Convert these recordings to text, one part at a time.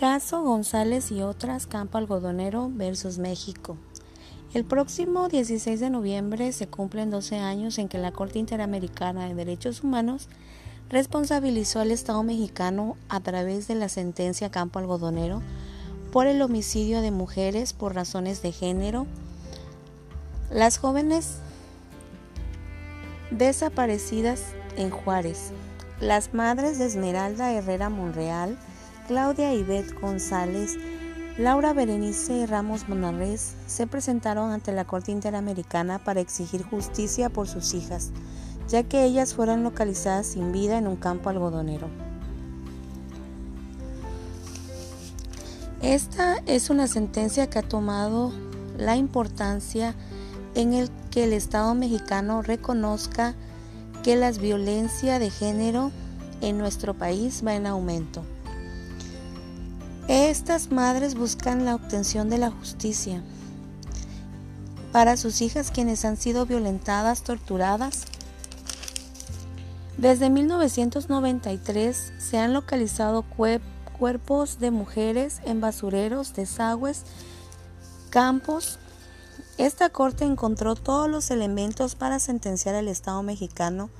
Caso González y otras, Campo Algodonero versus México. El próximo 16 de noviembre se cumplen 12 años en que la Corte Interamericana de Derechos Humanos responsabilizó al Estado mexicano a través de la sentencia Campo Algodonero por el homicidio de mujeres por razones de género. Las jóvenes desaparecidas en Juárez, las madres de Esmeralda Herrera Monreal, Claudia Ivette González, Laura Berenice Ramos Monarrez se presentaron ante la Corte Interamericana para exigir justicia por sus hijas, ya que ellas fueron localizadas sin vida en un campo algodonero. Esta es una sentencia que ha tomado la importancia en el que el Estado mexicano reconozca que la violencia de género en nuestro país va en aumento. Estas madres buscan la obtención de la justicia para sus hijas quienes han sido violentadas, torturadas. Desde 1993 se han localizado cuerpos de mujeres en basureros, desagües, campos. Esta corte encontró todos los elementos para sentenciar al Estado mexicano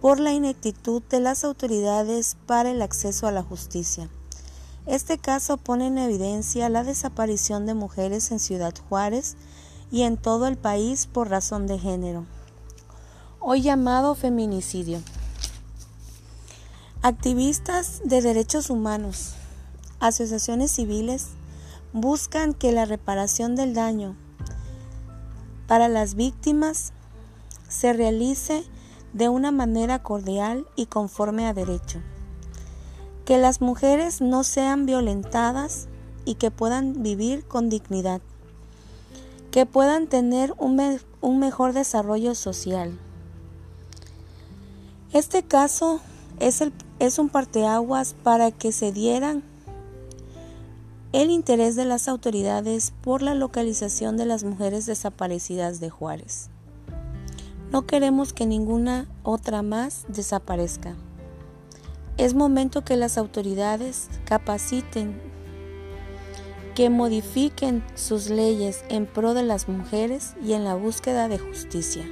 por la ineptitud de las autoridades para el acceso a la justicia. Este caso pone en evidencia la desaparición de mujeres en Ciudad Juárez y en todo el país por razón de género, hoy llamado feminicidio. Activistas de derechos humanos, asociaciones civiles buscan que la reparación del daño para las víctimas se realice de una manera cordial y conforme a derecho que las mujeres no sean violentadas y que puedan vivir con dignidad, que puedan tener un, mejor desarrollo social. Este caso es, el, es un parteaguas para que se dieran el interés de las autoridades por la localización de las mujeres desaparecidas de Juárez. No queremos que ninguna otra más desaparezca. Es momento que las autoridades capaciten, que modifiquen sus leyes en pro de las mujeres y en la búsqueda de justicia.